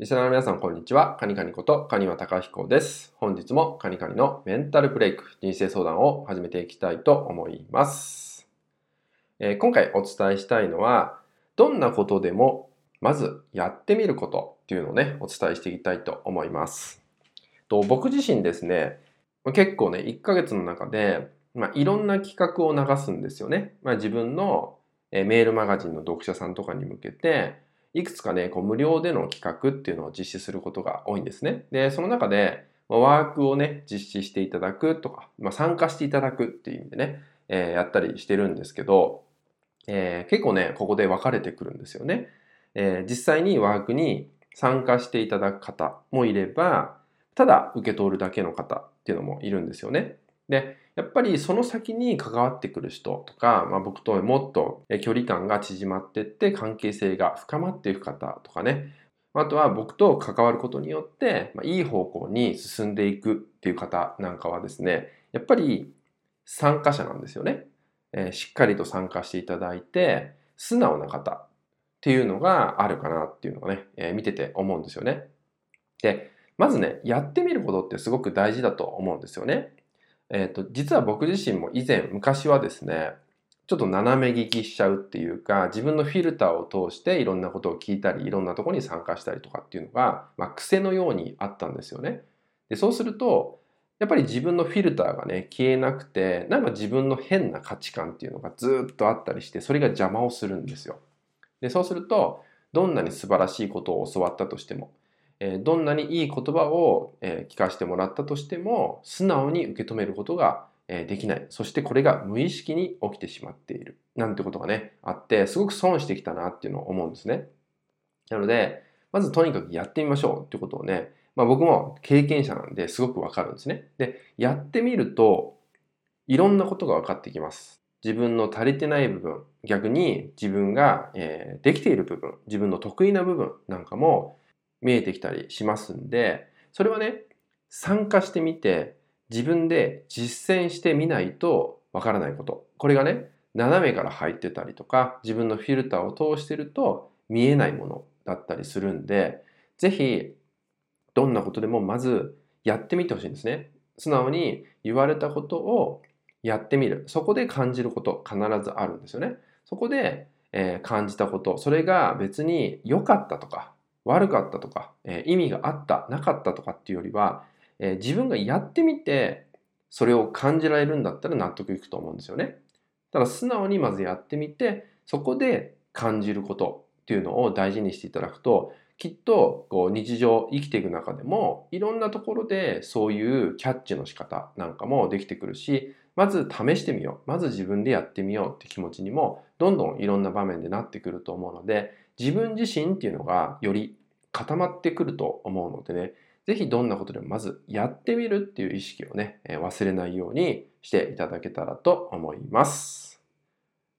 リスナーの皆さん、こんにちは。カニカニことカニワタカヒコです。本日もカニカニのメンタルブレイク、人生相談を始めていきたいと思います。えー、今回お伝えしたいのは、どんなことでもまずやってみることっていうのをね、お伝えしていきたいと思います。と僕自身ですね、結構ね、1ヶ月の中で、まあ、いろんな企画を流すんですよね。まあ、自分のメールマガジンの読者さんとかに向けて、いくつかね、こう無料での企画っていうのを実施することが多いんですね。で、その中で、ワークをね、実施していただくとか、まあ、参加していただくっていう意味でね、えー、やったりしてるんですけど、えー、結構ね、ここで分かれてくるんですよね。えー、実際にワークに参加していただく方もいれば、ただ受け取るだけの方っていうのもいるんですよね。で、やっぱりその先に関わってくる人とか、まあ、僕ともっと距離感が縮まってって関係性が深まっていく方とかね、あとは僕と関わることによって、まあ、いい方向に進んでいくっていう方なんかはですね、やっぱり参加者なんですよね。えー、しっかりと参加していただいて、素直な方っていうのがあるかなっていうのがね、えー、見てて思うんですよね。で、まずね、やってみることってすごく大事だと思うんですよね。えっ、ー、と、実は僕自身も以前、昔はですね、ちょっと斜め聞きしちゃうっていうか、自分のフィルターを通していろんなことを聞いたり、いろんなところに参加したりとかっていうのが、まあ、癖のようにあったんですよね。で、そうすると、やっぱり自分のフィルターがね、消えなくて、なんか自分の変な価値観っていうのがずっとあったりして、それが邪魔をするんですよ。で、そうすると、どんなに素晴らしいことを教わったとしても、えどんなにいい言葉を、え聞かせてもらったとしても素直に受け止めることが、えできない。そしてこれが無意識に起きてしまっている。なんてことがねあってすごく損してきたなっていうのを思うんですね。なのでまずとにかくやってみましょうってことをね、まあ、僕も経験者なんですごくわかるんですね。でやってみるといろんなことが分かってきます。自分の足りてない部分。逆に自分が、え、できている部分。自分の得意な部分なんかも見えてきたりしますんで、それはね、参加してみて、自分で実践してみないとわからないこと。これがね、斜めから入ってたりとか、自分のフィルターを通してると見えないものだったりするんで、ぜひ、どんなことでもまずやってみてほしいんですね。素直に言われたことをやってみる。そこで感じること必ずあるんですよね。そこで、えー、感じたこと、それが別に良かったとか悪かったとか、えー、意味があった、なかったとかっていうよりは、えー、自分がやってみて、それを感じられるんだったら納得いくと思うんですよね。ただ素直にまずやってみて、そこで感じることっていうのを大事にしていただくと、きっとこう日常生きていく中でもいろんなところでそういうキャッチの仕方なんかもできてくるしまず試してみようまず自分でやってみようって気持ちにもどんどんいろんな場面でなってくると思うので自分自身っていうのがより固まってくると思うのでね、ぜひどんなことでもまずやってみるっていう意識をね、忘れないようにしていただけたらと思います。